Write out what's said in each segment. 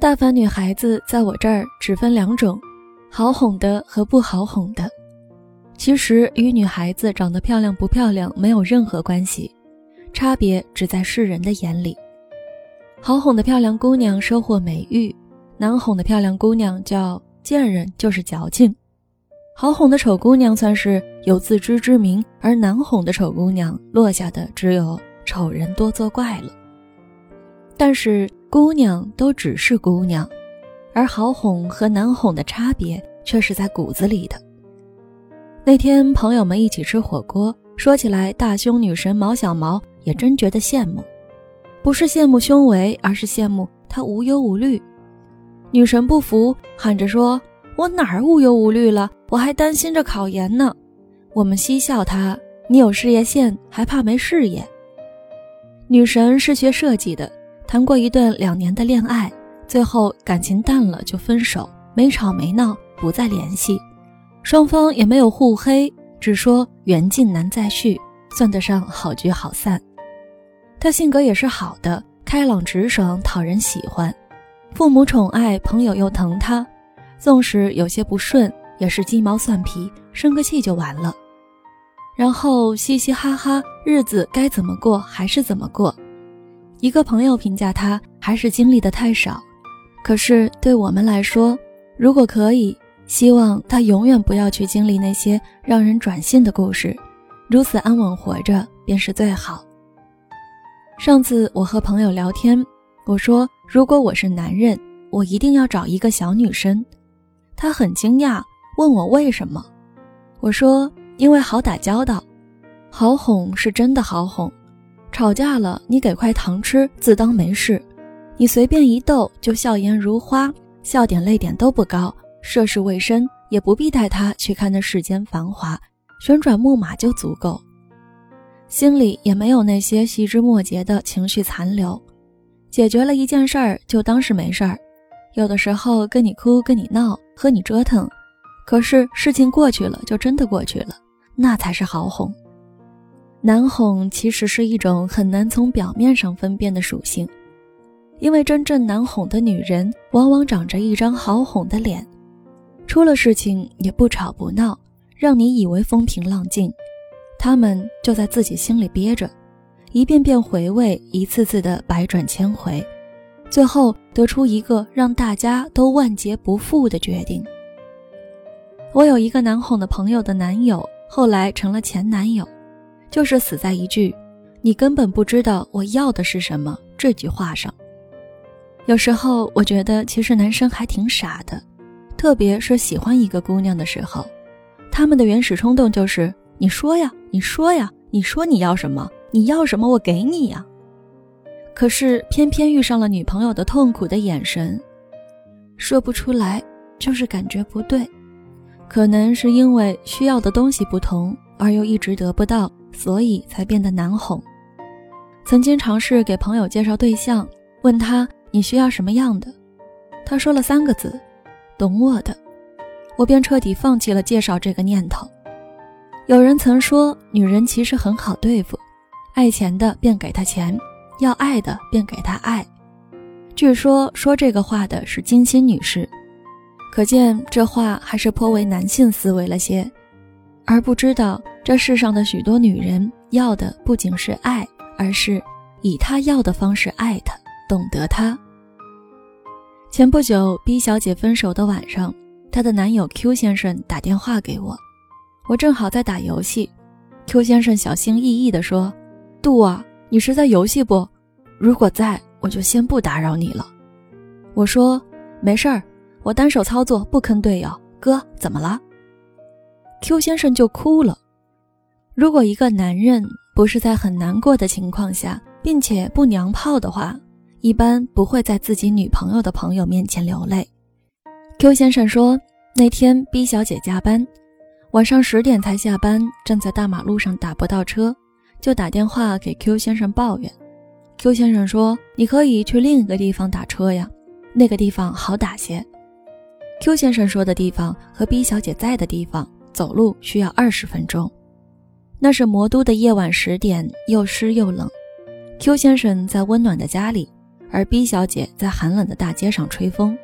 大凡女孩子在我这儿只分两种，好哄的和不好哄的。其实与女孩子长得漂亮不漂亮没有任何关系，差别只在世人的眼里。好哄的漂亮姑娘收获美誉，难哄的漂亮姑娘叫贱人就是矫情。好哄的丑姑娘算是有自知之明，而难哄的丑姑娘落下的只有丑人多作怪了。但是姑娘都只是姑娘，而好哄和难哄的差别却是在骨子里的。那天朋友们一起吃火锅，说起来大胸女神毛小毛也真觉得羡慕，不是羡慕胸围，而是羡慕她无忧无虑。女神不服，喊着说：“我哪儿无忧无虑了？我还担心着考研呢。”我们嬉笑她：“你有事业线，还怕没事业？”女神是学设计的，谈过一段两年的恋爱，最后感情淡了就分手，没吵没闹，不再联系。双方也没有互黑，只说缘尽难再续，算得上好聚好散。他性格也是好的，开朗直爽，讨人喜欢，父母宠爱，朋友又疼他，纵使有些不顺，也是鸡毛蒜皮，生个气就完了。然后嘻嘻哈哈，日子该怎么过还是怎么过。一个朋友评价他，还是经历的太少。可是对我们来说，如果可以。希望他永远不要去经历那些让人转性的故事，如此安稳活着便是最好。上次我和朋友聊天，我说如果我是男人，我一定要找一个小女生。他很惊讶，问我为什么。我说因为好打交道，好哄是真的好哄。吵架了，你给块糖吃，自当没事；你随便一逗，就笑颜如花，笑点泪点都不高。涉世未深，也不必带他去看那世间繁华，旋转木马就足够。心里也没有那些细枝末节的情绪残留，解决了一件事儿就当是没事儿。有的时候跟你哭，跟你闹，和你折腾，可是事情过去了就真的过去了，那才是好哄。难哄其实是一种很难从表面上分辨的属性，因为真正难哄的女人往往长着一张好哄的脸。出了事情也不吵不闹，让你以为风平浪静，他们就在自己心里憋着，一遍遍回味，一次次的百转千回，最后得出一个让大家都万劫不复的决定。我有一个难哄的朋友的男友，后来成了前男友，就是死在一句“你根本不知道我要的是什么”这句话上。有时候我觉得，其实男生还挺傻的。特别是喜欢一个姑娘的时候，他们的原始冲动就是你说呀，你说呀，你说你要什么，你要什么我给你呀。可是偏偏遇上了女朋友的痛苦的眼神，说不出来，就是感觉不对。可能是因为需要的东西不同，而又一直得不到，所以才变得难哄。曾经尝试给朋友介绍对象，问他你需要什么样的，他说了三个字。懂我的，我便彻底放弃了介绍这个念头。有人曾说，女人其实很好对付，爱钱的便给她钱，要爱的便给她爱。据说说这个话的是金星女士，可见这话还是颇为男性思维了些，而不知道这世上的许多女人要的不仅是爱，而是以她要的方式爱他，懂得他。前不久，B 小姐分手的晚上，她的男友 Q 先生打电话给我，我正好在打游戏。Q 先生小心翼翼地说：“杜啊，你是在游戏不？如果在，我就先不打扰你了。”我说：“没事儿，我单手操作，不坑队友。”哥，怎么了？Q 先生就哭了。如果一个男人不是在很难过的情况下，并且不娘炮的话，一般不会在自己女朋友的朋友面前流泪。Q 先生说，那天 B 小姐加班，晚上十点才下班，站在大马路上打不到车，就打电话给 Q 先生抱怨。Q 先生说：“你可以去另一个地方打车呀，那个地方好打些。”Q 先生说的地方和 B 小姐在的地方走路需要二十分钟，那是魔都的夜晚十点，又湿又冷。Q 先生在温暖的家里。而 B 小姐在寒冷的大街上吹风。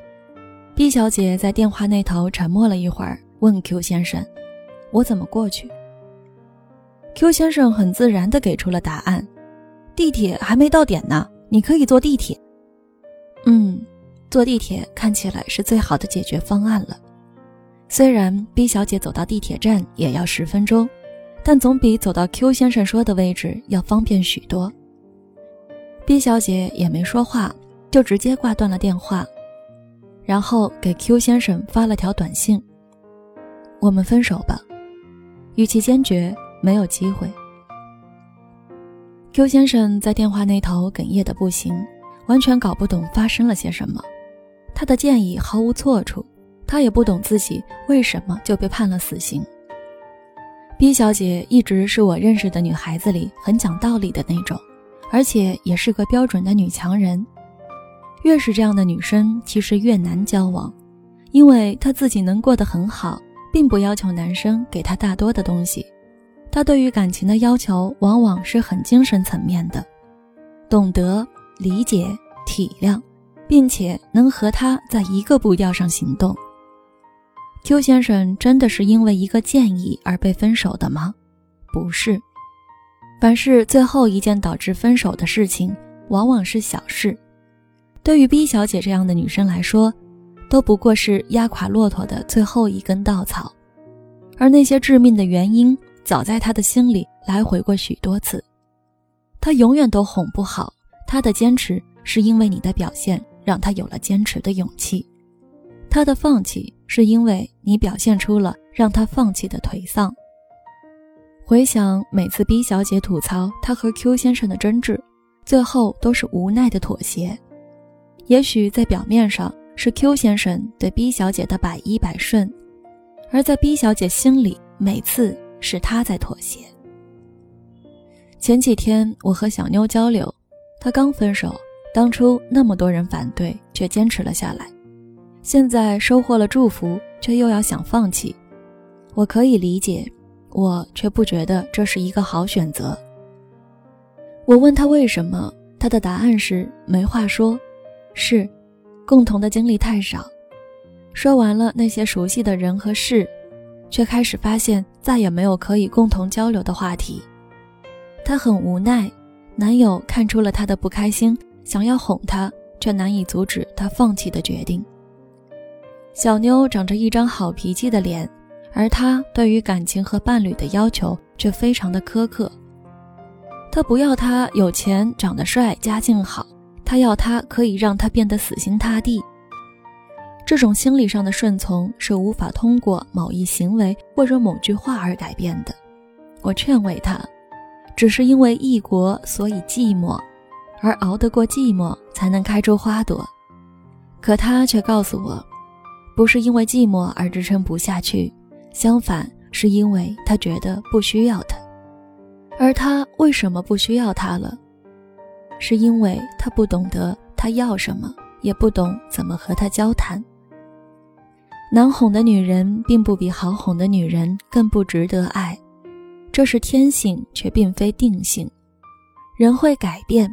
B 小姐在电话那头沉默了一会儿，问 Q 先生：“我怎么过去？”Q 先生很自然地给出了答案：“地铁还没到点呢，你可以坐地铁。”嗯，坐地铁看起来是最好的解决方案了。虽然 B 小姐走到地铁站也要十分钟，但总比走到 Q 先生说的位置要方便许多。B 小姐也没说话，就直接挂断了电话，然后给 Q 先生发了条短信：“我们分手吧。”语气坚决，没有机会。Q 先生在电话那头哽咽的不行，完全搞不懂发生了些什么。他的建议毫无错处。他也不懂自己为什么就被判了死刑。B 小姐一直是我认识的女孩子里很讲道理的那种，而且也是个标准的女强人。越是这样的女生，其实越难交往，因为她自己能过得很好，并不要求男生给她大多的东西。她对于感情的要求往往是很精神层面的，懂得、理解、体谅，并且能和他在一个步调上行动。Q 先生真的是因为一个建议而被分手的吗？不是，凡是最后一件导致分手的事情，往往是小事。对于 B 小姐这样的女生来说，都不过是压垮骆驼的最后一根稻草。而那些致命的原因，早在她的心里来回过许多次。她永远都哄不好她的坚持，是因为你的表现让她有了坚持的勇气。她的放弃。是因为你表现出了让他放弃的颓丧。回想每次 B 小姐吐槽她和 Q 先生的争执，最后都是无奈的妥协。也许在表面上是 Q 先生对 B 小姐的百依百顺，而在 B 小姐心里，每次是她在妥协。前几天我和小妞交流，她刚分手，当初那么多人反对，却坚持了下来。现在收获了祝福，却又要想放弃，我可以理解，我却不觉得这是一个好选择。我问他为什么，他的答案是没话说，是共同的经历太少。说完了那些熟悉的人和事，却开始发现再也没有可以共同交流的话题。他很无奈，男友看出了他的不开心，想要哄他，却难以阻止他放弃的决定。小妞长着一张好脾气的脸，而她对于感情和伴侣的要求却非常的苛刻。她不要他有钱、长得帅、家境好，她要他可以让他变得死心塌地。这种心理上的顺从是无法通过某一行为或者某句话而改变的。我劝慰他，只是因为异国，所以寂寞，而熬得过寂寞，才能开出花朵。可他却告诉我。不是因为寂寞而支撑不下去，相反，是因为他觉得不需要他。而他为什么不需要他了？是因为他不懂得他要什么，也不懂怎么和他交谈。难哄的女人并不比好哄的女人更不值得爱，这是天性，却并非定性。人会改变，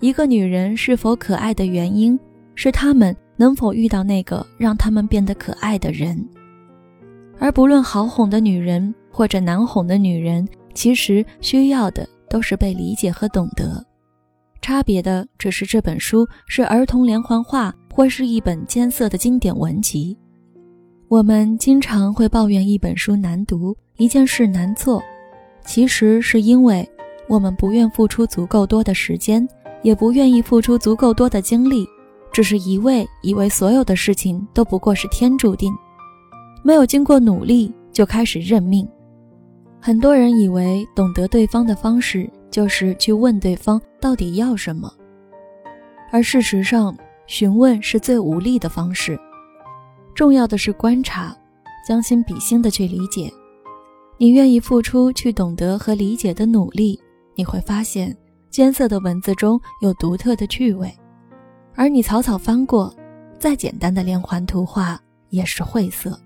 一个女人是否可爱的原因是她们。能否遇到那个让他们变得可爱的人？而不论好哄的女人或者难哄的女人，其实需要的都是被理解和懂得。差别的只是这本书是儿童连环画，或是一本艰涩的经典文集。我们经常会抱怨一本书难读，一件事难做，其实是因为我们不愿付出足够多的时间，也不愿意付出足够多的精力。只是一味以为所有的事情都不过是天注定，没有经过努力就开始认命。很多人以为懂得对方的方式就是去问对方到底要什么，而事实上，询问是最无力的方式。重要的是观察，将心比心的去理解。你愿意付出去懂得和理解的努力，你会发现艰涩的文字中有独特的趣味。而你草草翻过，再简单的连环图画也是晦涩。